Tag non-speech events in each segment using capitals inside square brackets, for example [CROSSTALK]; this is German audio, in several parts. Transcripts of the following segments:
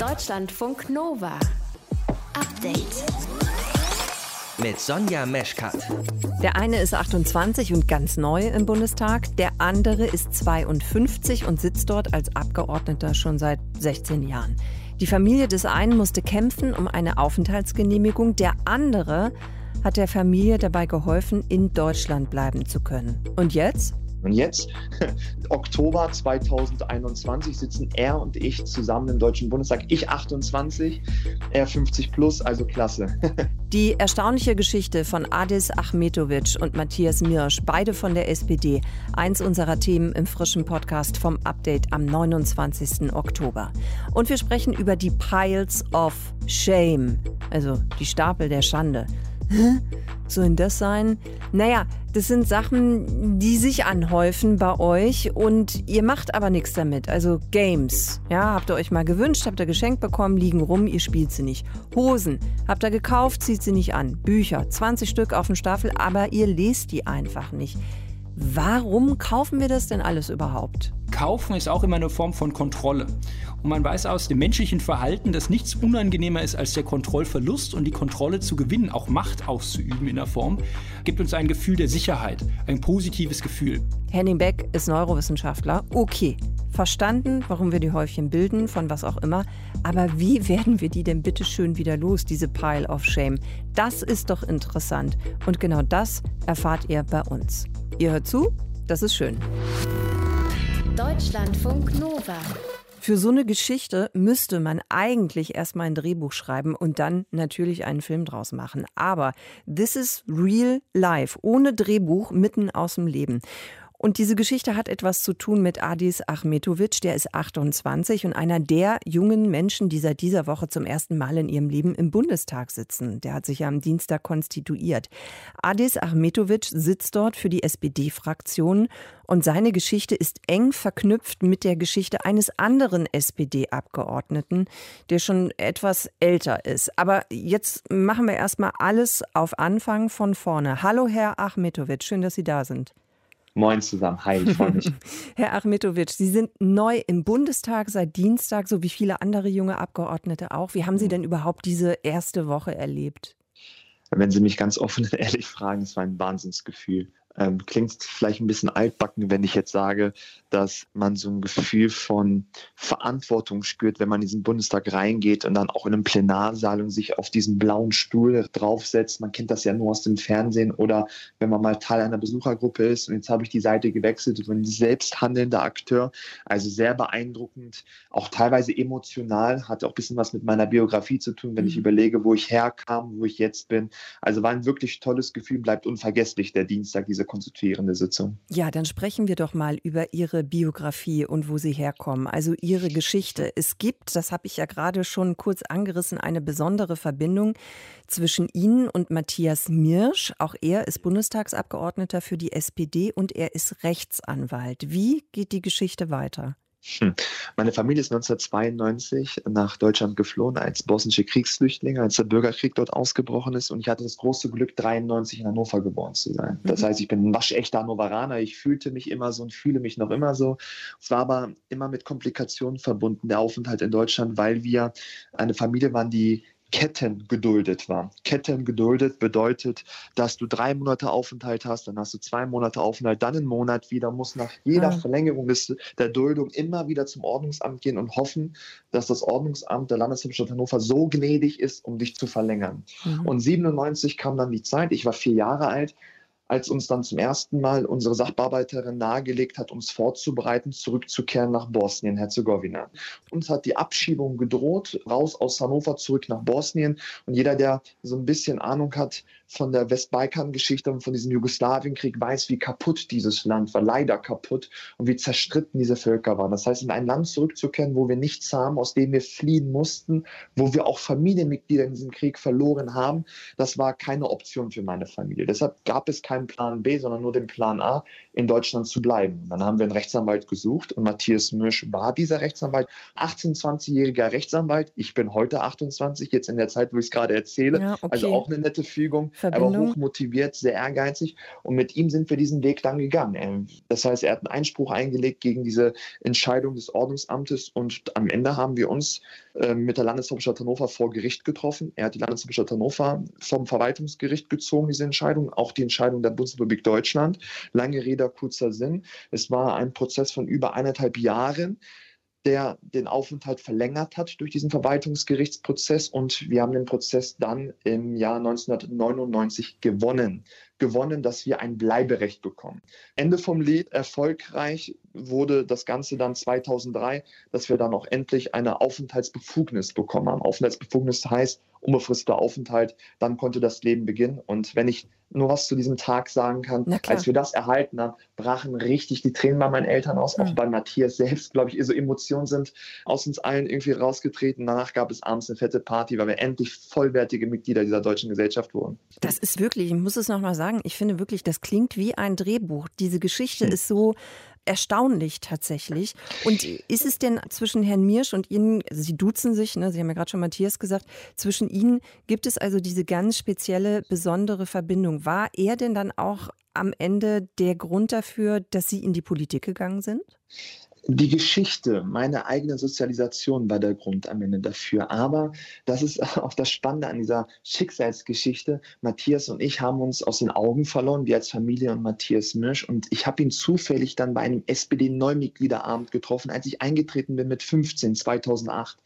Deutschlandfunk Nova. Update. Mit Sonja Meschkat. Der eine ist 28 und ganz neu im Bundestag, der andere ist 52 und sitzt dort als Abgeordneter schon seit 16 Jahren. Die Familie des einen musste kämpfen um eine Aufenthaltsgenehmigung, der andere hat der Familie dabei geholfen, in Deutschland bleiben zu können. Und jetzt? Und jetzt, [LAUGHS] Oktober 2021, sitzen er und ich zusammen im Deutschen Bundestag. Ich 28, er 50 plus, also klasse. [LAUGHS] Die erstaunliche Geschichte von Adis Achmetovic und Matthias Mirsch, beide von der SPD, eins unserer Themen im frischen Podcast vom Update am 29. Oktober. Und wir sprechen über die Piles of Shame, also die Stapel der Schande. Hä? Sollen das sein? Naja, das sind Sachen, die sich anhäufen bei euch und ihr macht aber nichts damit. Also Games, ja, habt ihr euch mal gewünscht, habt ihr geschenkt bekommen, liegen rum, ihr spielt sie nicht. Hosen, habt ihr gekauft, zieht sie nicht an. Bücher, 20 Stück auf dem Staffel, aber ihr lest die einfach nicht. Warum kaufen wir das denn alles überhaupt? Kaufen ist auch immer eine Form von Kontrolle. Und man weiß aus dem menschlichen Verhalten, dass nichts unangenehmer ist als der Kontrollverlust und die Kontrolle zu gewinnen, auch Macht auszuüben in der Form, gibt uns ein Gefühl der Sicherheit, ein positives Gefühl. Henning Beck ist Neurowissenschaftler. Okay, verstanden, warum wir die Häufchen bilden, von was auch immer. Aber wie werden wir die denn bitte schön wieder los, diese Pile of Shame? Das ist doch interessant. Und genau das erfahrt ihr bei uns. Ihr hört zu, das ist schön. Deutschlandfunk Nova. Für so eine Geschichte müsste man eigentlich erstmal ein Drehbuch schreiben und dann natürlich einen Film draus machen. Aber this is real life, ohne Drehbuch, mitten aus dem Leben. Und diese Geschichte hat etwas zu tun mit Adis Achmetovic, der ist 28 und einer der jungen Menschen, die seit dieser Woche zum ersten Mal in ihrem Leben im Bundestag sitzen. Der hat sich ja am Dienstag konstituiert. Adis Achmetovic sitzt dort für die SPD-Fraktion und seine Geschichte ist eng verknüpft mit der Geschichte eines anderen SPD-Abgeordneten, der schon etwas älter ist. Aber jetzt machen wir erstmal alles auf Anfang von vorne. Hallo, Herr Achmetovic, schön, dass Sie da sind. Moin zusammen, hi, ich freue mich. [LAUGHS] Herr Achmetovic, Sie sind neu im Bundestag seit Dienstag, so wie viele andere junge Abgeordnete auch. Wie haben Sie denn überhaupt diese erste Woche erlebt? Wenn Sie mich ganz offen und ehrlich fragen, es war ein Wahnsinnsgefühl. Ähm, klingt vielleicht ein bisschen altbacken, wenn ich jetzt sage, dass man so ein Gefühl von Verantwortung spürt, wenn man in diesen Bundestag reingeht und dann auch in einem Plenarsaal und sich auf diesen blauen Stuhl draufsetzt. Man kennt das ja nur aus dem Fernsehen oder wenn man mal Teil einer Besuchergruppe ist. Und jetzt habe ich die Seite gewechselt und bin selbst handelnder Akteur. Also sehr beeindruckend, auch teilweise emotional, hat auch ein bisschen was mit meiner Biografie zu tun, wenn ich mhm. überlege, wo ich herkam, wo ich jetzt bin. Also war ein wirklich tolles Gefühl, bleibt unvergesslich der Dienstag, diese konstituierende Sitzung. Ja, dann sprechen wir doch mal über Ihre Biografie und wo Sie herkommen, also Ihre Geschichte. Es gibt, das habe ich ja gerade schon kurz angerissen, eine besondere Verbindung zwischen Ihnen und Matthias Mirsch. Auch er ist Bundestagsabgeordneter für die SPD und er ist Rechtsanwalt. Wie geht die Geschichte weiter? Hm. Meine Familie ist 1992 nach Deutschland geflohen als bosnische Kriegsflüchtlinge, als der Bürgerkrieg dort ausgebrochen ist. Und ich hatte das große Glück, 93 in Hannover geboren zu sein. Das mhm. heißt, ich bin ein waschechter Hannoveraner. Ich fühlte mich immer so und fühle mich noch immer so. Es war aber immer mit Komplikationen verbunden, der Aufenthalt in Deutschland, weil wir eine Familie waren, die Ketten geduldet war. Ketten geduldet bedeutet, dass du drei Monate Aufenthalt hast, dann hast du zwei Monate Aufenthalt, dann einen Monat wieder, musst nach jeder ah. Verlängerung des, der Duldung immer wieder zum Ordnungsamt gehen und hoffen, dass das Ordnungsamt der Landeshauptstadt Hannover so gnädig ist, um dich zu verlängern. Mhm. Und 97 kam dann die Zeit, ich war vier Jahre alt, als uns dann zum ersten Mal unsere Sachbearbeiterin nahegelegt hat, uns vorzubereiten, zurückzukehren nach Bosnien-Herzegowina. Uns hat die Abschiebung gedroht, raus aus Hannover, zurück nach Bosnien. Und jeder, der so ein bisschen Ahnung hat von der Westbalkan-Geschichte und von diesem Jugoslawienkrieg, weiß, wie kaputt dieses Land war, leider kaputt und wie zerstritten diese Völker waren. Das heißt, in ein Land zurückzukehren, wo wir nichts haben, aus dem wir fliehen mussten, wo wir auch Familienmitglieder in diesem Krieg verloren haben, das war keine Option für meine Familie. Deshalb gab es keinen Plan B, sondern nur den Plan A, in Deutschland zu bleiben. Dann haben wir einen Rechtsanwalt gesucht und Matthias Misch war dieser Rechtsanwalt. 18, 20-jähriger Rechtsanwalt. Ich bin heute 28, jetzt in der Zeit, wo ich es gerade erzähle. Ja, okay. Also auch eine nette Fügung. Verbindung. Er war hochmotiviert, sehr ehrgeizig und mit ihm sind wir diesen Weg dann gegangen. Das heißt, er hat einen Einspruch eingelegt gegen diese Entscheidung des Ordnungsamtes und am Ende haben wir uns äh, mit der Landeshauptstadt Hannover vor Gericht getroffen. Er hat die Landeshauptstadt Hannover vom Verwaltungsgericht gezogen, diese Entscheidung, auch die Entscheidung der Bundesrepublik Deutschland. Lange Rede, kurzer Sinn. Es war ein Prozess von über eineinhalb Jahren der den Aufenthalt verlängert hat durch diesen Verwaltungsgerichtsprozess und wir haben den Prozess dann im Jahr 1999 gewonnen. Gewonnen, dass wir ein Bleiberecht bekommen. Ende vom Lied, erfolgreich wurde das Ganze dann 2003, dass wir dann auch endlich eine Aufenthaltsbefugnis bekommen haben. Aufenthaltsbefugnis heißt unbefristeter Aufenthalt, dann konnte das Leben beginnen. Und wenn ich nur was zu diesem Tag sagen kann. Als wir das erhalten haben, brachen richtig die Tränen bei meinen Eltern aus, mhm. auch bei Matthias selbst, glaube ich, so Emotionen sind aus uns allen irgendwie rausgetreten. Danach gab es abends eine fette Party, weil wir endlich vollwertige Mitglieder dieser deutschen Gesellschaft wurden. Das ist wirklich, ich muss es nochmal sagen, ich finde wirklich, das klingt wie ein Drehbuch. Diese Geschichte mhm. ist so erstaunlich tatsächlich. Und ist es denn zwischen Herrn Mirsch und Ihnen, also Sie duzen sich, ne, Sie haben ja gerade schon Matthias gesagt, zwischen Ihnen gibt es also diese ganz spezielle, besondere Verbindung. War er denn dann auch am Ende der Grund dafür, dass Sie in die Politik gegangen sind? Die Geschichte, meine eigene Sozialisation war der Grund am Ende dafür. Aber das ist [LAUGHS] auch das Spannende an dieser Schicksalsgeschichte. Matthias und ich haben uns aus den Augen verloren, wir als Familie und Matthias Mirsch. Und ich habe ihn zufällig dann bei einem SPD-Neumitgliederabend getroffen, als ich eingetreten bin mit 15, 2008.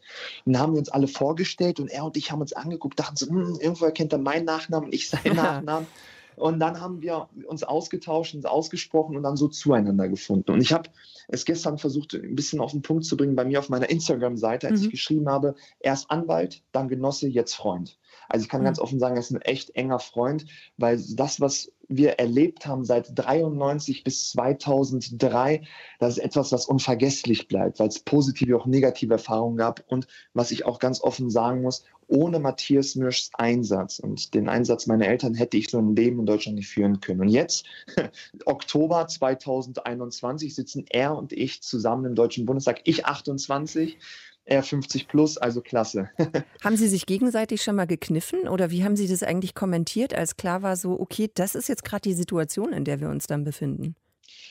Und da haben wir uns alle vorgestellt und er und ich haben uns angeguckt, dachten so, hm, irgendwo erkennt er meinen Nachnamen und ich seinen [LAUGHS] Nachnamen. Und dann haben wir uns ausgetauscht, uns ausgesprochen und dann so zueinander gefunden. Und ich habe es gestern versucht, ein bisschen auf den Punkt zu bringen bei mir auf meiner Instagram-Seite, als mhm. ich geschrieben habe, erst Anwalt, dann Genosse, jetzt Freund. Also ich kann mhm. ganz offen sagen, er ist ein echt enger Freund, weil das, was wir erlebt haben seit 93 bis 2003, das ist etwas, was unvergesslich bleibt, weil es positive, auch negative Erfahrungen gab. Und was ich auch ganz offen sagen muss, ohne Matthias Mirschs Einsatz und den Einsatz meiner Eltern hätte ich so ein Leben in Deutschland nicht führen können. Und jetzt, [LAUGHS] Oktober 2021, sitzen er und ich zusammen im Deutschen Bundestag. Ich 28, er 50 plus, also klasse. [LAUGHS] haben Sie sich gegenseitig schon mal gekniffen oder wie haben Sie das eigentlich kommentiert, als klar war so, okay, das ist jetzt gerade die Situation, in der wir uns dann befinden?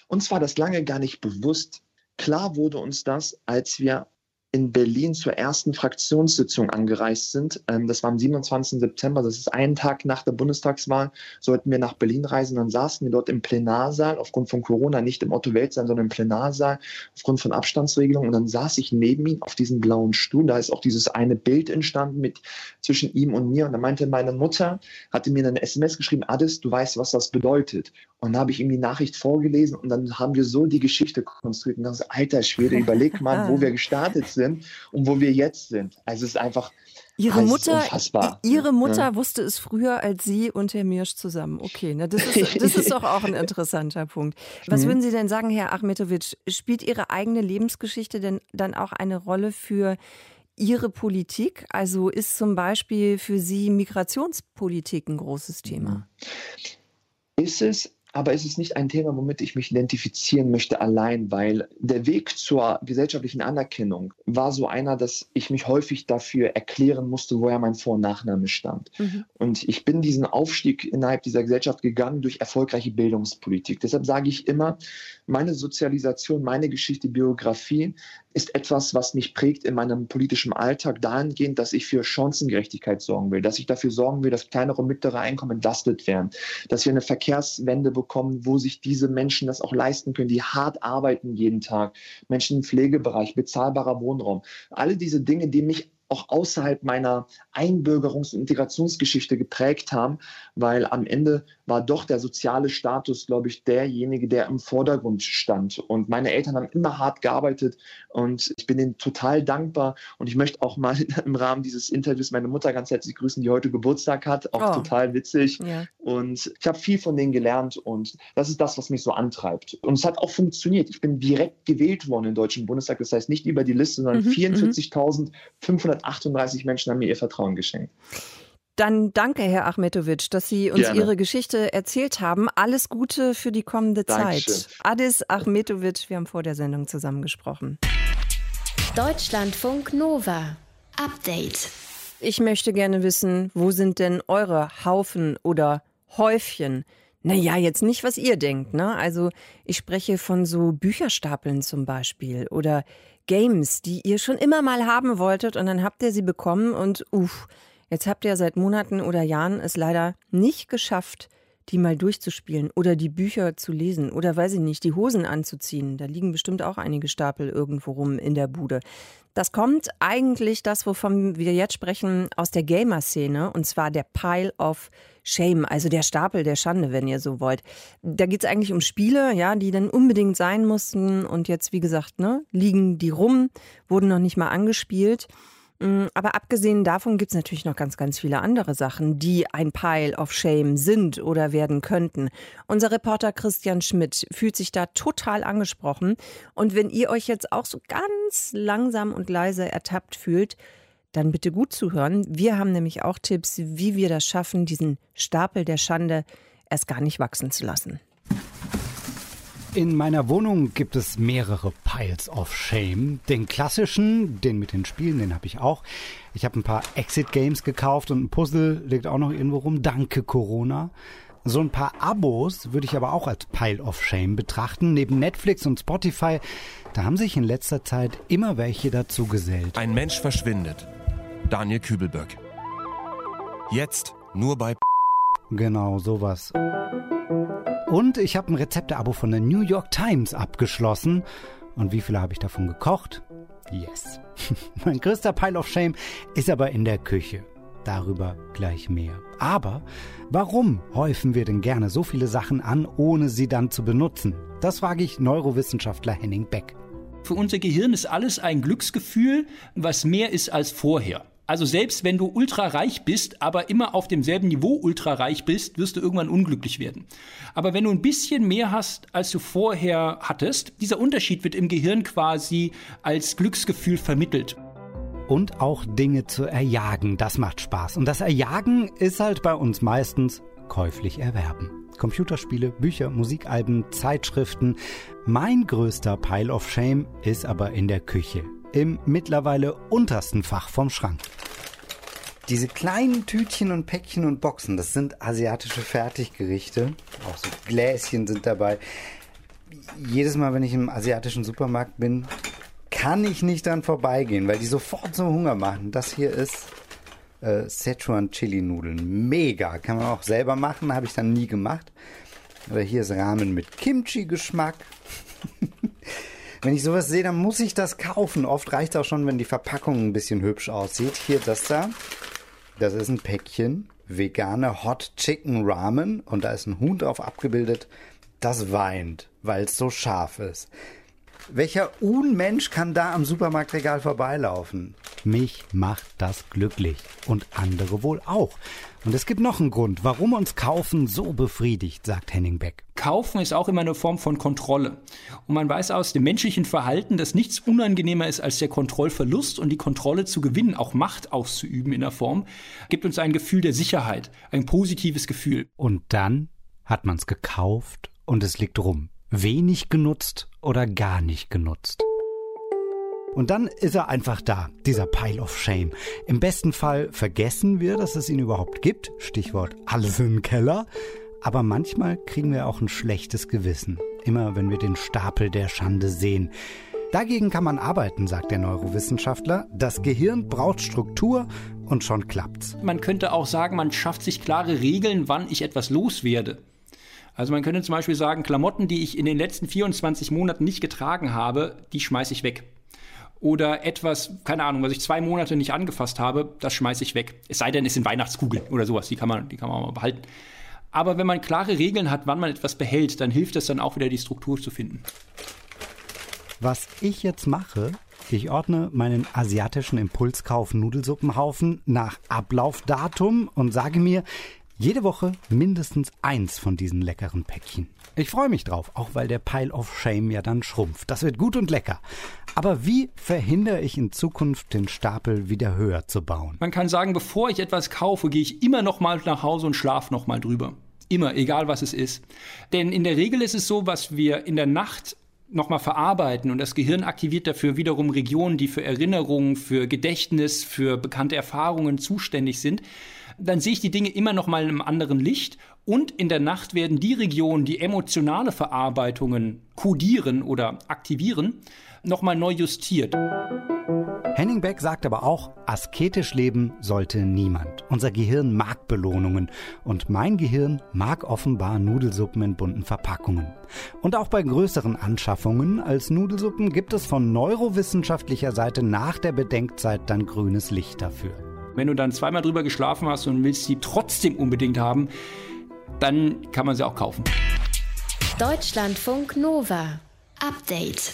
Uns war das lange gar nicht bewusst. Klar wurde uns das, als wir in Berlin zur ersten Fraktionssitzung angereist sind. Ähm, das war am 27. September, das ist einen Tag nach der Bundestagswahl, sollten wir nach Berlin reisen. Dann saßen wir dort im Plenarsaal, aufgrund von Corona nicht im Otto Weltsaal, sondern im Plenarsaal, aufgrund von Abstandsregelungen. Und dann saß ich neben ihm auf diesem blauen Stuhl. Da ist auch dieses eine Bild entstanden mit zwischen ihm und mir. Und da meinte meine Mutter, hatte mir eine SMS geschrieben, Addis, du weißt, was das bedeutet. Und dann habe ich ihm die Nachricht vorgelesen und dann haben wir so die Geschichte konstruiert. Und dann so, alter Schwede, überleg mal, wo [LAUGHS] wir gestartet sind sind und wo wir jetzt sind. Also es ist einfach Ihre also Mutter, unfassbar. Ihre Mutter ja. wusste es früher als Sie und Herr Mirsch zusammen. Okay, ne, das, ist, [LAUGHS] das ist doch auch ein interessanter Punkt. Was mhm. würden Sie denn sagen, Herr Achmetovic? Spielt Ihre eigene Lebensgeschichte denn dann auch eine Rolle für Ihre Politik? Also ist zum Beispiel für Sie Migrationspolitik ein großes Thema? Ist es aber es ist nicht ein Thema, womit ich mich identifizieren möchte allein, weil der Weg zur gesellschaftlichen Anerkennung war so einer, dass ich mich häufig dafür erklären musste, woher mein Vor- und Nachname stammt. Mhm. Und ich bin diesen Aufstieg innerhalb dieser Gesellschaft gegangen durch erfolgreiche Bildungspolitik. Deshalb sage ich immer, meine Sozialisation, meine Geschichte, Biografie ist etwas, was mich prägt in meinem politischen Alltag dahingehend, dass ich für Chancengerechtigkeit sorgen will, dass ich dafür sorgen will, dass kleinere und mittlere Einkommen entlastet werden, dass wir eine Verkehrswende bekommen, wo sich diese Menschen das auch leisten können, die hart arbeiten jeden Tag, Menschen im Pflegebereich, bezahlbarer Wohnraum. Alle diese Dinge, die mich auch außerhalb meiner Einbürgerungs- und Integrationsgeschichte geprägt haben, weil am Ende war doch der soziale Status, glaube ich, derjenige, der im Vordergrund stand. Und meine Eltern haben immer hart gearbeitet und ich bin ihnen total dankbar. Und ich möchte auch mal [LAUGHS] im Rahmen dieses Interviews meine Mutter ganz herzlich grüßen, die heute Geburtstag hat. Auch oh. total witzig. Ja. Und ich habe viel von denen gelernt und das ist das, was mich so antreibt. Und es hat auch funktioniert. Ich bin direkt gewählt worden im Deutschen Bundestag. Das heißt nicht über die Liste, sondern mhm. mhm. 44.500 38 Menschen haben mir ihr Vertrauen geschenkt. Dann danke, Herr Achmetovic, dass Sie uns Gerne. Ihre Geschichte erzählt haben. Alles Gute für die kommende Dankeschön. Zeit. Adis Achmetovic, wir haben vor der Sendung zusammengesprochen. Deutschlandfunk Nova. Update. Ich möchte gerne wissen, wo sind denn eure Haufen oder Häufchen naja, jetzt nicht, was ihr denkt, ne? Also ich spreche von so Bücherstapeln zum Beispiel oder Games, die ihr schon immer mal haben wolltet und dann habt ihr sie bekommen und uff, jetzt habt ihr seit Monaten oder Jahren es leider nicht geschafft, die mal durchzuspielen oder die Bücher zu lesen oder weiß ich nicht, die Hosen anzuziehen. Da liegen bestimmt auch einige Stapel irgendwo rum in der Bude. Das kommt eigentlich das, wovon wir jetzt sprechen, aus der Gamer-Szene und zwar der Pile of Shame, also der Stapel der Schande, wenn ihr so wollt. Da geht es eigentlich um Spiele, ja, die dann unbedingt sein mussten und jetzt, wie gesagt, ne, liegen die rum, wurden noch nicht mal angespielt. Mm, aber abgesehen davon gibt es natürlich noch ganz, ganz viele andere Sachen, die ein Pile of Shame sind oder werden könnten. Unser Reporter Christian Schmidt fühlt sich da total angesprochen. Und wenn ihr euch jetzt auch so ganz langsam und leise ertappt fühlt, dann bitte gut zuhören. Wir haben nämlich auch Tipps, wie wir das schaffen, diesen Stapel der Schande erst gar nicht wachsen zu lassen. In meiner Wohnung gibt es mehrere Piles of Shame. Den klassischen, den mit den Spielen, den habe ich auch. Ich habe ein paar Exit-Games gekauft und ein Puzzle liegt auch noch irgendwo rum. Danke Corona. So ein paar Abos würde ich aber auch als Pile of Shame betrachten. Neben Netflix und Spotify, da haben sich in letzter Zeit immer welche dazu gesellt. Ein Mensch verschwindet. Daniel Kübelböck. Jetzt nur bei Genau, sowas. Und ich habe ein Rezepte-Abo von der New York Times abgeschlossen. Und wie viele habe ich davon gekocht? Yes. [LAUGHS] mein größter Pile of Shame ist aber in der Küche. Darüber gleich mehr. Aber warum häufen wir denn gerne so viele Sachen an, ohne sie dann zu benutzen? Das frage ich Neurowissenschaftler Henning Beck. Für unser Gehirn ist alles ein Glücksgefühl, was mehr ist als vorher. Also selbst wenn du ultra reich bist, aber immer auf demselben Niveau ultra reich bist, wirst du irgendwann unglücklich werden. Aber wenn du ein bisschen mehr hast, als du vorher hattest, dieser Unterschied wird im Gehirn quasi als Glücksgefühl vermittelt. Und auch Dinge zu erjagen, das macht Spaß. Und das Erjagen ist halt bei uns meistens käuflich erwerben. Computerspiele, Bücher, Musikalben, Zeitschriften. Mein größter Pile of Shame ist aber in der Küche im mittlerweile untersten Fach vom Schrank. Diese kleinen Tütchen und Päckchen und Boxen, das sind asiatische Fertiggerichte. Auch so Gläschen sind dabei. Jedes Mal, wenn ich im asiatischen Supermarkt bin, kann ich nicht dann vorbeigehen, weil die sofort so Hunger machen. Das hier ist äh, Szechuan Chili Nudeln. Mega. Kann man auch selber machen, habe ich dann nie gemacht. Oder hier ist Ramen mit Kimchi-Geschmack. [LAUGHS] Wenn ich sowas sehe, dann muss ich das kaufen. Oft reicht auch schon, wenn die Verpackung ein bisschen hübsch aussieht. Hier das da. Das ist ein Päckchen vegane Hot Chicken Ramen und da ist ein Huhn drauf abgebildet, das weint, weil es so scharf ist. Welcher Unmensch kann da am Supermarktregal vorbeilaufen? Mich macht das glücklich und andere wohl auch. Und es gibt noch einen Grund, warum uns Kaufen so befriedigt, sagt Henning Beck. Kaufen ist auch immer eine Form von Kontrolle. Und man weiß aus dem menschlichen Verhalten, dass nichts unangenehmer ist als der Kontrollverlust und die Kontrolle zu gewinnen, auch Macht auszuüben in der Form, gibt uns ein Gefühl der Sicherheit, ein positives Gefühl. Und dann hat man es gekauft und es liegt rum wenig genutzt oder gar nicht genutzt. Und dann ist er einfach da, dieser Pile of Shame. Im besten Fall vergessen wir, dass es ihn überhaupt gibt. Stichwort alles im Keller. Aber manchmal kriegen wir auch ein schlechtes Gewissen. Immer wenn wir den Stapel der Schande sehen. Dagegen kann man arbeiten, sagt der Neurowissenschaftler. Das Gehirn braucht Struktur und schon klappt's. Man könnte auch sagen, man schafft sich klare Regeln, wann ich etwas loswerde. Also man könnte zum Beispiel sagen, Klamotten, die ich in den letzten 24 Monaten nicht getragen habe, die schmeiße ich weg. Oder etwas, keine Ahnung, was ich zwei Monate nicht angefasst habe, das schmeiße ich weg. Es sei denn, es sind Weihnachtskugeln oder sowas, die kann man, die kann man mal behalten. Aber wenn man klare Regeln hat, wann man etwas behält, dann hilft es dann auch wieder, die Struktur zu finden. Was ich jetzt mache, ich ordne meinen asiatischen Impulskauf Nudelsuppenhaufen nach Ablaufdatum und sage mir, jede Woche mindestens eins von diesen leckeren Päckchen. Ich freue mich drauf, auch weil der Pile of Shame ja dann schrumpft. Das wird gut und lecker. Aber wie verhindere ich in Zukunft den Stapel wieder höher zu bauen? Man kann sagen, bevor ich etwas kaufe, gehe ich immer noch mal nach Hause und schlafe noch mal drüber. Immer, egal was es ist. Denn in der Regel ist es so, was wir in der Nacht nochmal verarbeiten und das Gehirn aktiviert dafür wiederum Regionen, die für Erinnerung, für Gedächtnis, für bekannte Erfahrungen zuständig sind, dann sehe ich die Dinge immer noch mal in einem anderen Licht und in der Nacht werden die Regionen, die emotionale Verarbeitungen kodieren oder aktivieren, noch mal neu justiert. Henning Beck sagt aber auch, asketisch leben sollte niemand. Unser Gehirn mag Belohnungen und mein Gehirn mag offenbar Nudelsuppen in bunten Verpackungen. Und auch bei größeren Anschaffungen als Nudelsuppen gibt es von neurowissenschaftlicher Seite nach der Bedenkzeit dann grünes Licht dafür. Wenn du dann zweimal drüber geschlafen hast und willst sie trotzdem unbedingt haben, dann kann man sie auch kaufen. Deutschlandfunk Nova. Update.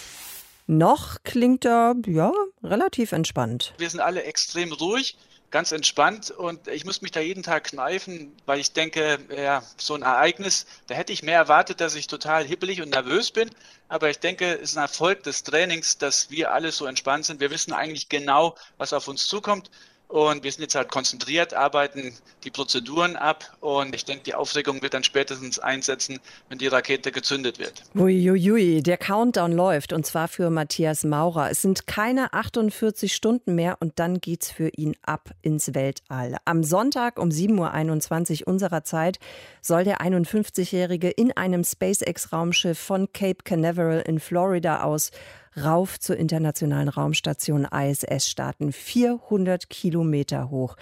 Noch klingt er, ja, relativ entspannt. Wir sind alle extrem ruhig, ganz entspannt und ich muss mich da jeden Tag kneifen, weil ich denke, ja, so ein Ereignis, da hätte ich mehr erwartet, dass ich total hibbelig und nervös bin. Aber ich denke, es ist ein Erfolg des Trainings, dass wir alle so entspannt sind. Wir wissen eigentlich genau, was auf uns zukommt. Und wir sind jetzt halt konzentriert, arbeiten die Prozeduren ab und ich denke, die Aufregung wird dann spätestens einsetzen, wenn die Rakete gezündet wird. Uiuiui, der Countdown läuft und zwar für Matthias Maurer. Es sind keine 48 Stunden mehr und dann geht's für ihn ab ins Weltall. Am Sonntag um 7.21 Uhr unserer Zeit soll der 51-Jährige in einem SpaceX-Raumschiff von Cape Canaveral in Florida aus rauf zur internationalen Raumstation ISS starten. 400 Kilometer hoch.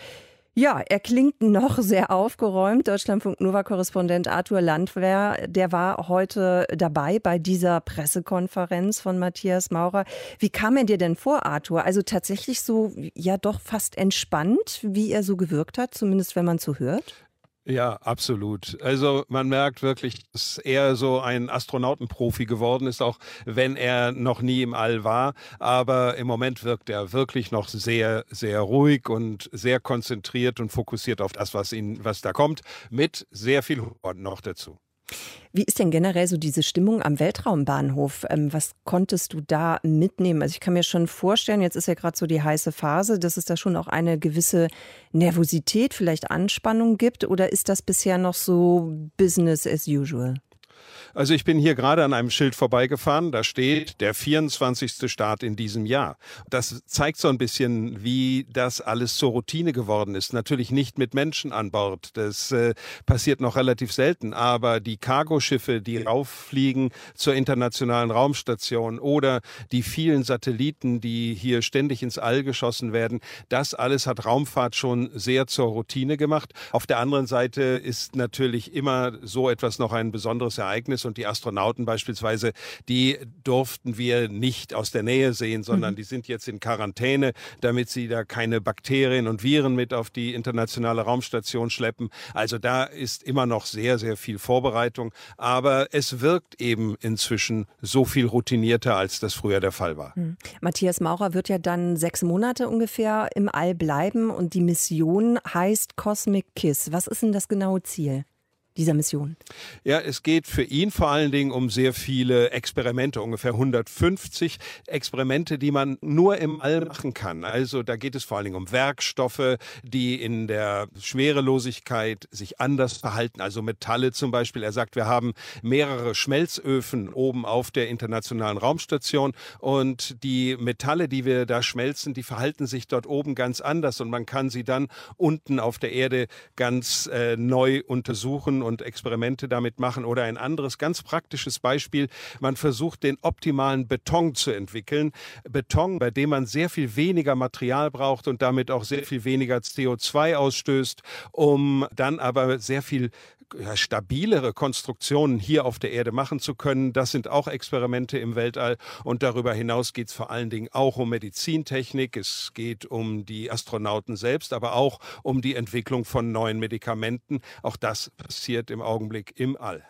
Ja, er klingt noch sehr aufgeräumt. Deutschlandfunk Nova-Korrespondent Arthur Landwehr, der war heute dabei bei dieser Pressekonferenz von Matthias Maurer. Wie kam er dir denn vor, Arthur? Also tatsächlich so, ja, doch fast entspannt, wie er so gewirkt hat, zumindest wenn man so hört? Ja, absolut. Also man merkt wirklich, dass er so ein Astronautenprofi geworden ist, auch wenn er noch nie im All war. Aber im Moment wirkt er wirklich noch sehr, sehr ruhig und sehr konzentriert und fokussiert auf das, was ihn, was da kommt, mit sehr viel Humor noch dazu. Wie ist denn generell so diese Stimmung am Weltraumbahnhof? Ähm, was konntest du da mitnehmen? Also ich kann mir schon vorstellen, jetzt ist ja gerade so die heiße Phase, dass es da schon auch eine gewisse Nervosität, vielleicht Anspannung gibt. Oder ist das bisher noch so Business as usual? Also ich bin hier gerade an einem Schild vorbeigefahren, da steht der 24. Start in diesem Jahr. Das zeigt so ein bisschen, wie das alles zur Routine geworden ist. Natürlich nicht mit Menschen an Bord, das äh, passiert noch relativ selten, aber die Cargoschiffe, die rauffliegen zur internationalen Raumstation oder die vielen Satelliten, die hier ständig ins All geschossen werden, das alles hat Raumfahrt schon sehr zur Routine gemacht. Auf der anderen Seite ist natürlich immer so etwas noch ein besonderes Ereignis und die Astronauten beispielsweise, die durften wir nicht aus der Nähe sehen, sondern mhm. die sind jetzt in Quarantäne, damit sie da keine Bakterien und Viren mit auf die internationale Raumstation schleppen. Also da ist immer noch sehr, sehr viel Vorbereitung, aber es wirkt eben inzwischen so viel routinierter, als das früher der Fall war. Mhm. Matthias Maurer wird ja dann sechs Monate ungefähr im All bleiben und die Mission heißt Cosmic Kiss. Was ist denn das genaue Ziel? Dieser Mission? Ja, es geht für ihn vor allen Dingen um sehr viele Experimente, ungefähr 150 Experimente, die man nur im All machen kann. Also da geht es vor allen Dingen um Werkstoffe, die in der Schwerelosigkeit sich anders verhalten, also Metalle zum Beispiel. Er sagt, wir haben mehrere Schmelzöfen oben auf der internationalen Raumstation und die Metalle, die wir da schmelzen, die verhalten sich dort oben ganz anders und man kann sie dann unten auf der Erde ganz äh, neu untersuchen und Experimente damit machen. Oder ein anderes ganz praktisches Beispiel, man versucht den optimalen Beton zu entwickeln. Beton, bei dem man sehr viel weniger Material braucht und damit auch sehr viel weniger CO2 ausstößt, um dann aber sehr viel ja, stabilere Konstruktionen hier auf der Erde machen zu können. Das sind auch Experimente im Weltall. Und darüber hinaus geht es vor allen Dingen auch um Medizintechnik. Es geht um die Astronauten selbst, aber auch um die Entwicklung von neuen Medikamenten. Auch das passiert im Augenblick im All.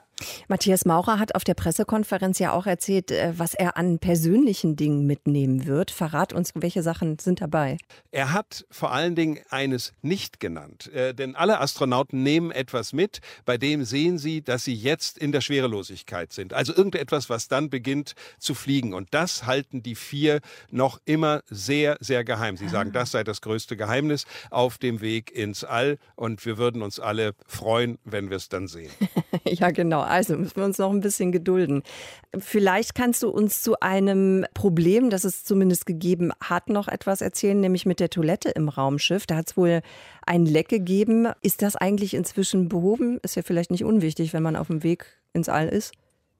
Matthias Maurer hat auf der Pressekonferenz ja auch erzählt, äh, was er an persönlichen Dingen mitnehmen wird. Verrat uns, welche Sachen sind dabei? Er hat vor allen Dingen eines nicht genannt. Äh, denn alle Astronauten nehmen etwas mit, bei dem sehen sie, dass sie jetzt in der Schwerelosigkeit sind. Also irgendetwas, was dann beginnt zu fliegen. Und das halten die vier noch immer sehr, sehr geheim. Sie sagen, das sei das größte Geheimnis auf dem Weg ins All. Und wir würden uns alle freuen, wenn wir es dann sehen. [LAUGHS] ja, genau. also müssen wir uns noch ein bisschen gedulden. Vielleicht kannst du uns zu einem Problem, das es zumindest gegeben hat, noch etwas erzählen, nämlich mit der Toilette im Raumschiff. Da hat es wohl ein Leck gegeben. Ist das eigentlich inzwischen behoben? Ist ja vielleicht nicht unwichtig, wenn man auf dem Weg ins All ist.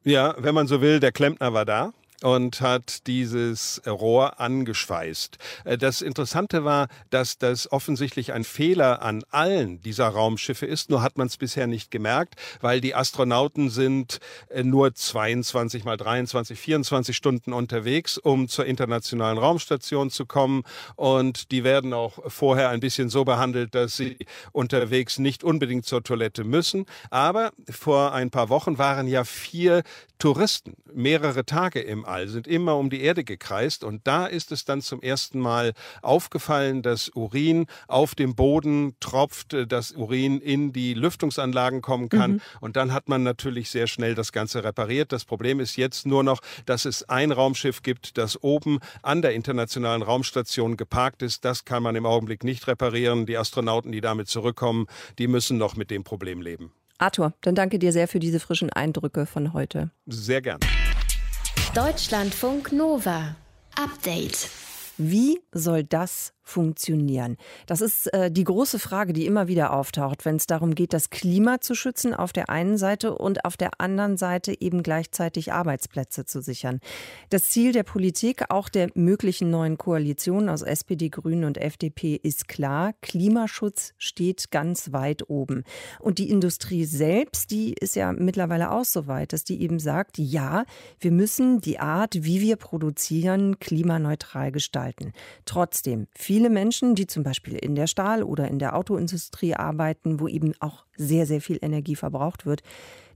Ja, wenn man so will, der Klempner war da und hat dieses Rohr angeschweißt. Äh, das Interessante war, dass das offensichtlich ein Fehler an allen dieser Raumschiffe ist, nur hat man es bisher nicht gemerkt, weil die Astronauten sind äh, nur 22 mal 23, 24 Stunden unterwegs, um zur internationalen Raumstation zu kommen und die werden auch vorher ein bisschen so behandelt, dass sie unterwegs nicht unbedingt zur Toilette müssen. Aber vor ein paar Wochen waren ja vier Touristen mehrere Tage im All, sind immer um die Erde gekreist und da ist es dann zum ersten Mal aufgefallen, dass Urin auf dem Boden tropft, äh, dass Urin in die Lüftungsanlagen kommen kann mhm. und dann hat man natürlich sehr schnell das Ganze repariert. Das Problem ist jetzt nur noch, dass es ein Raumschiff gibt, das oben an der internationalen Raumstation geparkt ist. Das kann man im Augenblick nicht reparieren. Die Astronauten, die damit zurückkommen, die müssen noch mit dem Problem leben. Arthur, dann danke dir sehr für diese frischen Eindrücke von heute. Sehr gern. Deutschlandfunk Nova. Update. Wie soll das funktionieren? Das ist äh, die große Frage, die immer wieder auftaucht, wenn es darum geht, das Klima zu schützen auf der einen Seite und auf der anderen Seite eben gleichzeitig Arbeitsplätze zu sichern. Das Ziel der Politik, auch der möglichen neuen Koalition aus SPD, Grünen und FDP ist klar. Klimaschutz steht ganz weit oben. Und die Industrie selbst, die ist ja mittlerweile auch so weit, dass die eben sagt, ja, wir müssen die Art, wie wir produzieren, klimaneutral gestalten. Trotzdem, viele viele Menschen, die zum Beispiel in der Stahl- oder in der Autoindustrie arbeiten, wo eben auch sehr, sehr viel Energie verbraucht wird,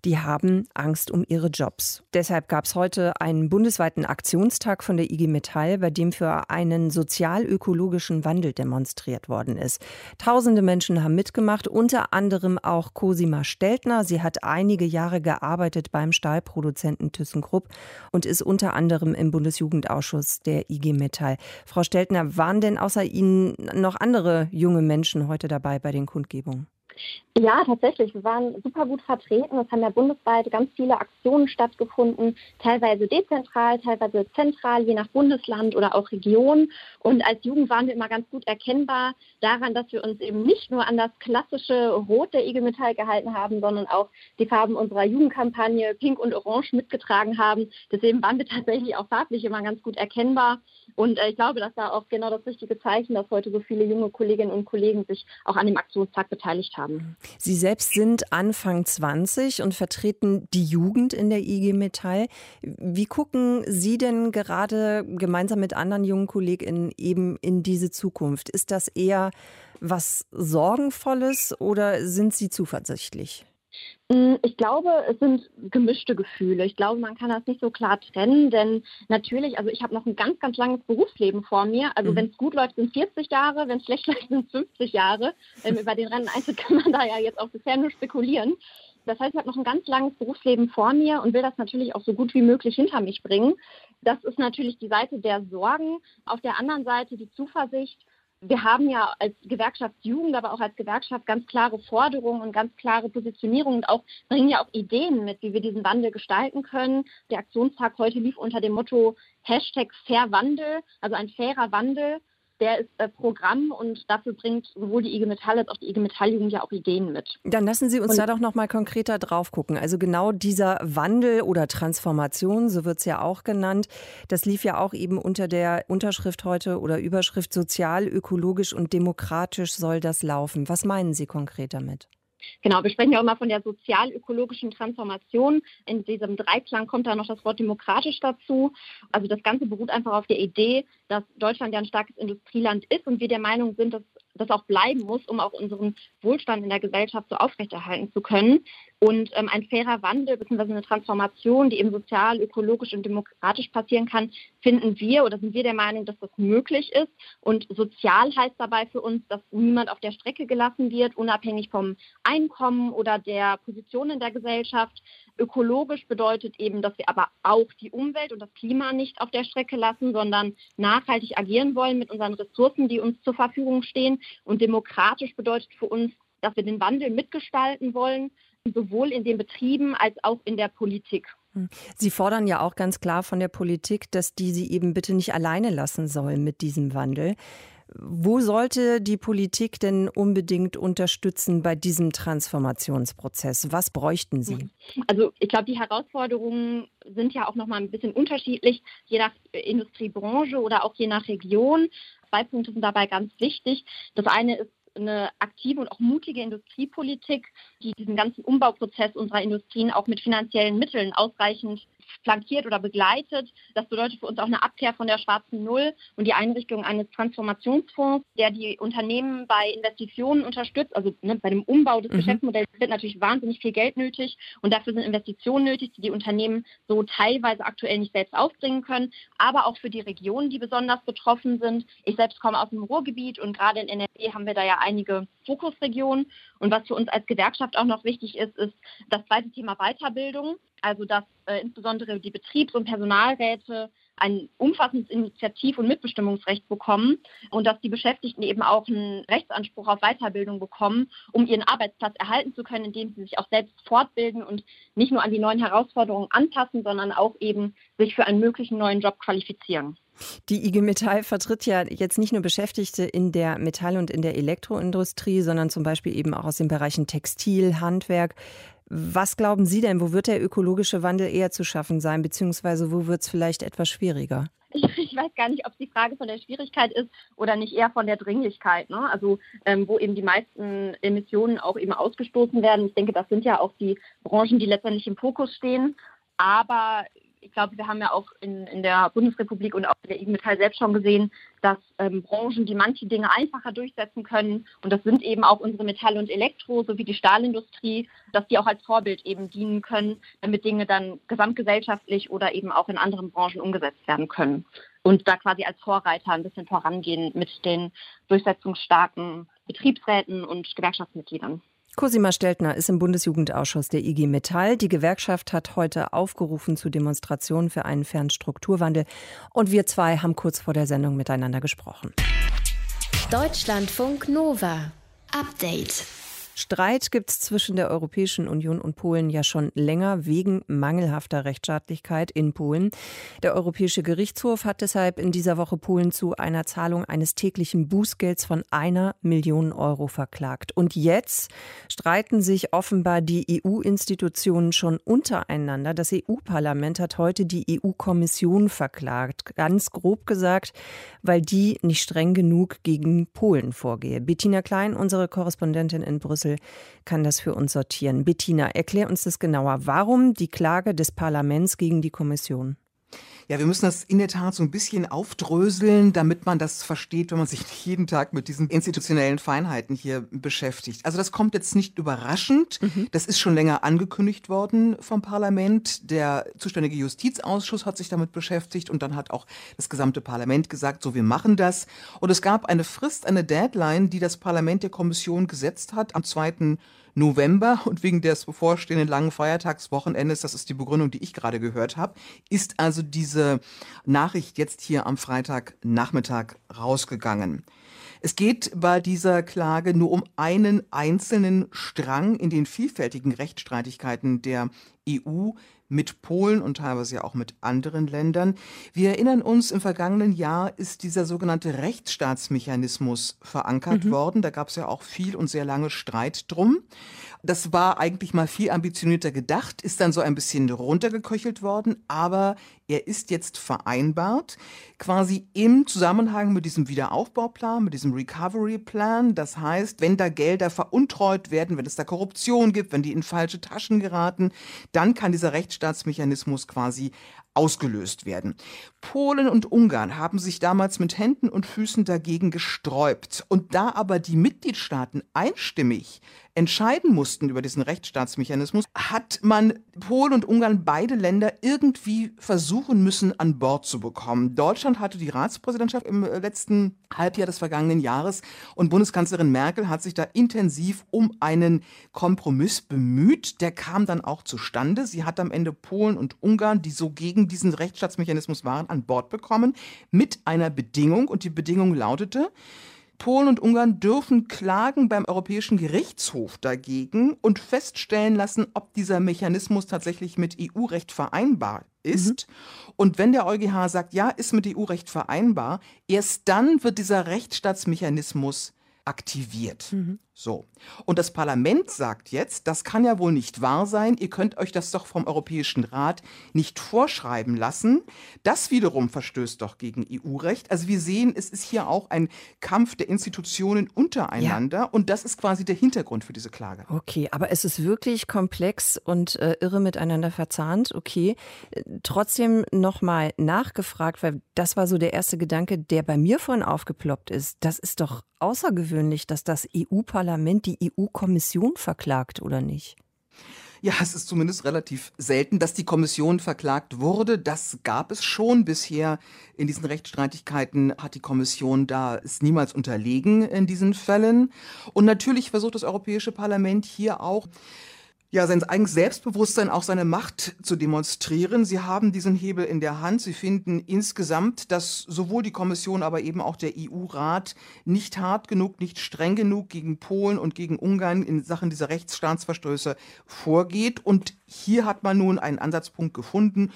die haben Angst um ihre Jobs. Deshalb gab es heute einen bundesweiten Aktionstag von der IG Metall, bei dem für einen sozial-ökologischen Wandel demonstriert worden ist. Tausende Menschen haben mitgemacht, unter anderem auch Cosima Steltner. Sie hat einige Jahre gearbeitet beim Stahlproduzenten ThyssenKrupp und ist unter anderem im Bundesjugendausschuss der IG Metall. Frau Steltner, waren denn außer Ihnen noch andere junge Menschen heute dabei bei den Kundgebungen? Ja, tatsächlich. Wir waren super gut vertreten. Es haben ja bundesweit ganz viele Aktionen stattgefunden, teilweise dezentral, teilweise zentral, je nach Bundesland oder auch Region. Und als Jugend waren wir immer ganz gut erkennbar daran, dass wir uns eben nicht nur an das klassische Rot der IG Metall gehalten haben, sondern auch die Farben unserer Jugendkampagne Pink und Orange mitgetragen haben. Deswegen waren wir tatsächlich auch farblich immer ganz gut erkennbar. Und äh, ich glaube, das war auch genau das richtige Zeichen, dass heute so viele junge Kolleginnen und Kollegen sich auch an dem Aktionstag beteiligt haben. Sie selbst sind Anfang 20 und vertreten die Jugend in der IG Metall. Wie gucken Sie denn gerade gemeinsam mit anderen jungen KollegInnen eben in diese Zukunft? Ist das eher was Sorgenvolles oder sind Sie zuversichtlich? Mm, ich glaube, es sind gemischte Gefühle. Ich glaube, man kann das nicht so klar trennen, denn natürlich, also ich habe noch ein ganz, ganz langes Berufsleben vor mir. Also mhm. wenn es gut läuft, sind es 40 Jahre, wenn es schlecht läuft, sind es 50 Jahre. Ähm, [LAUGHS] über den Rennen Einzel kann man da ja jetzt auch bisher nur spekulieren. Das heißt, ich habe noch ein ganz langes Berufsleben vor mir und will das natürlich auch so gut wie möglich hinter mich bringen. Das ist natürlich die Seite der Sorgen. Auf der anderen Seite die Zuversicht, wir haben ja als Gewerkschaftsjugend, aber auch als Gewerkschaft ganz klare Forderungen und ganz klare Positionierungen und auch bringen ja auch Ideen mit, wie wir diesen Wandel gestalten können. Der Aktionstag heute lief unter dem Motto Hashtag Fairwandel, also ein fairer Wandel der ist äh, Programm und dafür bringt sowohl die IG Metall als auch die IG Metalljugend ja auch Ideen mit. Dann lassen Sie uns und, da doch noch mal konkreter drauf gucken. Also genau dieser Wandel oder Transformation, so wird es ja auch genannt, das lief ja auch eben unter der Unterschrift heute oder Überschrift sozial, ökologisch und demokratisch soll das laufen. Was meinen Sie konkret damit? Genau, wir sprechen ja auch immer von der sozial-ökologischen Transformation. In diesem Dreiklang kommt da noch das Wort demokratisch dazu. Also das Ganze beruht einfach auf der Idee, dass Deutschland ja ein starkes Industrieland ist und wir der Meinung sind, dass das auch bleiben muss, um auch unseren Wohlstand in der Gesellschaft so aufrechterhalten zu können. Und ähm, ein fairer Wandel bzw. eine Transformation, die eben sozial, ökologisch und demokratisch passieren kann, finden wir oder sind wir der Meinung, dass das möglich ist. Und sozial heißt dabei für uns, dass niemand auf der Strecke gelassen wird, unabhängig vom Einkommen oder der Position in der Gesellschaft. Ökologisch bedeutet eben, dass wir aber auch die Umwelt und das Klima nicht auf der Strecke lassen, sondern nachhaltig agieren wollen mit unseren Ressourcen, die uns zur Verfügung stehen. Und demokratisch bedeutet für uns, dass wir den Wandel mitgestalten wollen sowohl in den Betrieben als auch in der Politik. Hm. Sie fordern ja auch ganz klar von der Politik, dass die sie eben bitte nicht alleine lassen soll mit diesem Wandel. Wo sollte die Politik denn unbedingt unterstützen bei diesem Transformationsprozess? Was bräuchten Sie? Also ich glaube, die Herausforderungen sind ja auch noch mal ein bisschen unterschiedlich, je nach Industriebranche oder auch je nach Region. Zwei Punkte sind dabei ganz wichtig. Das eine ist eine aktive und auch mutige Industriepolitik, die diesen ganzen Umbauprozess unserer Industrien auch mit finanziellen Mitteln ausreichend flankiert oder begleitet. Das bedeutet für uns auch eine Abkehr von der schwarzen Null und die Einrichtung eines Transformationsfonds, der die Unternehmen bei Investitionen unterstützt. Also ne, bei dem Umbau des mhm. Geschäftsmodells wird natürlich wahnsinnig viel Geld nötig und dafür sind Investitionen nötig, die die Unternehmen so teilweise aktuell nicht selbst aufbringen können, aber auch für die Regionen, die besonders betroffen sind. Ich selbst komme aus dem Ruhrgebiet und gerade in NRW haben wir da ja einige Fokusregionen. Und was für uns als Gewerkschaft auch noch wichtig ist, ist das zweite Thema Weiterbildung. Also dass äh, insbesondere die Betriebs- und Personalräte ein umfassendes Initiativ- und Mitbestimmungsrecht bekommen und dass die Beschäftigten eben auch einen Rechtsanspruch auf Weiterbildung bekommen, um ihren Arbeitsplatz erhalten zu können, indem sie sich auch selbst fortbilden und nicht nur an die neuen Herausforderungen anpassen, sondern auch eben sich für einen möglichen neuen Job qualifizieren. Die IG Metall vertritt ja jetzt nicht nur Beschäftigte in der Metall- und in der Elektroindustrie, sondern zum Beispiel eben auch aus den Bereichen Textil, Handwerk. Was glauben Sie denn, wo wird der ökologische Wandel eher zu schaffen sein, beziehungsweise wo wird es vielleicht etwas schwieriger? [LAUGHS] Ich, weiß gar nicht, ob es die Frage von der Schwierigkeit ist oder nicht eher von der Dringlichkeit. Ne? Also ähm, wo eben die meisten Emissionen auch eben ausgestoßen werden. Ich denke, das sind ja auch die Branchen, die letztendlich im Fokus stehen. Aber ich glaube, wir haben ja auch in, in der Bundesrepublik und auch in der IG Metall selbst schon gesehen, dass ähm, Branchen, die manche Dinge einfacher durchsetzen können, und das sind eben auch unsere Metall- und Elektro sowie die Stahlindustrie, dass die auch als Vorbild eben dienen können, damit Dinge dann gesamtgesellschaftlich oder eben auch in anderen Branchen umgesetzt werden können. Und da quasi als Vorreiter ein bisschen vorangehen mit den durchsetzungsstarken Betriebsräten und Gewerkschaftsmitgliedern. Cosima Steltner ist im Bundesjugendausschuss der IG Metall. Die Gewerkschaft hat heute aufgerufen zu Demonstrationen für einen fairen Strukturwandel. Und wir zwei haben kurz vor der Sendung miteinander gesprochen. Deutschlandfunk Nova. Update. Streit gibt es zwischen der Europäischen Union und Polen ja schon länger wegen mangelhafter Rechtsstaatlichkeit in Polen. Der Europäische Gerichtshof hat deshalb in dieser Woche Polen zu einer Zahlung eines täglichen Bußgelds von einer Million Euro verklagt. Und jetzt streiten sich offenbar die EU-Institutionen schon untereinander. Das EU-Parlament hat heute die EU-Kommission verklagt. Ganz grob gesagt, weil die nicht streng genug gegen Polen vorgehe. Bettina Klein, unsere Korrespondentin in Brüssel, Brüssel kann das für uns sortieren. Bettina, erklär uns das genauer. Warum die Klage des Parlaments gegen die Kommission? Ja, wir müssen das in der Tat so ein bisschen aufdröseln, damit man das versteht, wenn man sich nicht jeden Tag mit diesen institutionellen Feinheiten hier beschäftigt. Also das kommt jetzt nicht überraschend. Mhm. Das ist schon länger angekündigt worden vom Parlament. Der zuständige Justizausschuss hat sich damit beschäftigt und dann hat auch das gesamte Parlament gesagt, so wir machen das. Und es gab eine Frist, eine Deadline, die das Parlament der Kommission gesetzt hat am 2. November und wegen des bevorstehenden langen Feiertagswochenendes, das ist die Begründung, die ich gerade gehört habe, ist also diese Nachricht jetzt hier am Freitagnachmittag rausgegangen. Es geht bei dieser Klage nur um einen einzelnen Strang in den vielfältigen Rechtsstreitigkeiten der EU mit Polen und teilweise ja auch mit anderen Ländern. Wir erinnern uns, im vergangenen Jahr ist dieser sogenannte Rechtsstaatsmechanismus verankert mhm. worden. Da gab es ja auch viel und sehr lange Streit drum. Das war eigentlich mal viel ambitionierter gedacht, ist dann so ein bisschen runtergeköchelt worden, aber er ist jetzt vereinbart, quasi im Zusammenhang mit diesem Wiederaufbauplan, mit diesem Recovery Plan. Das heißt, wenn da Gelder veruntreut werden, wenn es da Korruption gibt, wenn die in falsche Taschen geraten, dann kann dieser Rechtsstaatsmechanismus quasi ausgelöst werden. Polen und Ungarn haben sich damals mit Händen und Füßen dagegen gesträubt. Und da aber die Mitgliedstaaten einstimmig entscheiden mussten über diesen Rechtsstaatsmechanismus, hat man Polen und Ungarn beide Länder irgendwie versuchen müssen an Bord zu bekommen. Deutschland hatte die Ratspräsidentschaft im letzten Halbjahr des vergangenen Jahres und Bundeskanzlerin Merkel hat sich da intensiv um einen Kompromiss bemüht. Der kam dann auch zustande. Sie hat am Ende Polen und Ungarn, die so gegen diesen Rechtsstaatsmechanismus waren, an Bord bekommen mit einer Bedingung und die Bedingung lautete, Polen und Ungarn dürfen klagen beim Europäischen Gerichtshof dagegen und feststellen lassen, ob dieser Mechanismus tatsächlich mit EU-Recht vereinbar ist. Mhm. Und wenn der EuGH sagt, ja, ist mit EU-Recht vereinbar, erst dann wird dieser Rechtsstaatsmechanismus aktiviert. Mhm. So. Und das Parlament sagt jetzt, das kann ja wohl nicht wahr sein, ihr könnt euch das doch vom Europäischen Rat nicht vorschreiben lassen. Das wiederum verstößt doch gegen EU-Recht. Also wir sehen, es ist hier auch ein Kampf der Institutionen untereinander ja. und das ist quasi der Hintergrund für diese Klage. Okay, aber es ist wirklich komplex und äh, irre miteinander verzahnt. Okay, trotzdem nochmal nachgefragt, weil das war so der erste Gedanke, der bei mir vorhin aufgeploppt ist. Das ist doch außergewöhnlich, dass das EU-Parlament die EU-Kommission verklagt, oder nicht? Ja, es ist zumindest relativ selten, dass die Kommission verklagt wurde. Das gab es schon bisher. In diesen Rechtsstreitigkeiten hat die Kommission da ist niemals unterlegen in diesen Fällen. Und natürlich versucht das Europäische Parlament hier auch ja, sein eigenes Selbstbewusstsein, auch seine Macht zu demonstrieren. Sie haben diesen Hebel in der Hand. Sie finden insgesamt, dass sowohl die Kommission, aber eben auch der EU-Rat nicht hart genug, nicht streng genug gegen Polen und gegen Ungarn in Sachen dieser Rechtsstaatsverstöße vorgeht. Und hier hat man nun einen Ansatzpunkt gefunden,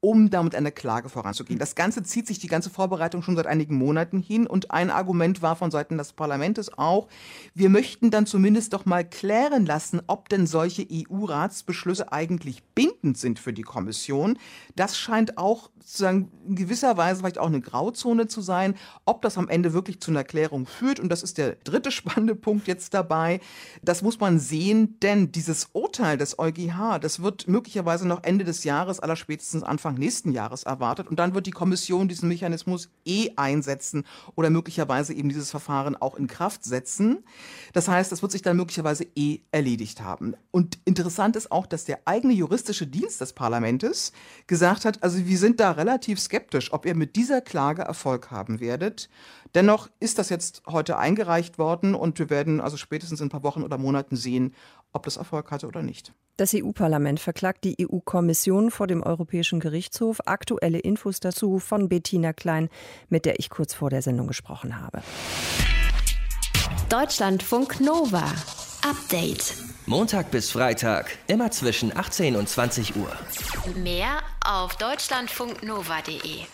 um damit eine Klage voranzugehen. Das Ganze zieht sich die ganze Vorbereitung schon seit einigen Monaten hin und ein Argument war von Seiten des Parlaments auch, wir möchten dann zumindest doch mal klären lassen, ob denn solche EU-Ratsbeschlüsse eigentlich bindend sind für die Kommission. Das scheint auch sozusagen in gewisser Weise vielleicht auch eine Grauzone zu sein, ob das am Ende wirklich zu einer Klärung führt. Und das ist der dritte spannende Punkt jetzt dabei. Das muss man sehen, denn dieses Urteil des EuGH, das wird möglicherweise noch Ende des Jahres, aller spätestens Anfang nächsten Jahres erwartet. Und dann wird die Kommission diesen Mechanismus eh einsetzen oder möglicherweise eben dieses Verfahren auch in Kraft setzen. Das heißt, das wird sich dann möglicherweise eh erledigt haben. Und interessant ist auch, dass der eigene juristische Dienst des Parlaments gesagt hat, also wir sind da relativ skeptisch, ob ihr mit dieser Klage Erfolg haben werdet. Dennoch ist das jetzt heute eingereicht worden und wir werden also spätestens in ein paar Wochen oder Monaten sehen, ob das Erfolg hatte oder nicht. Das EU-Parlament verklagt die EU-Kommission vor dem Europäischen Gerichtshof. Aktuelle Infos dazu von Bettina Klein, mit der ich kurz vor der Sendung gesprochen habe. Deutschlandfunk Nova. Update. Montag bis Freitag, immer zwischen 18 und 20 Uhr. Mehr auf deutschlandfunknova.de.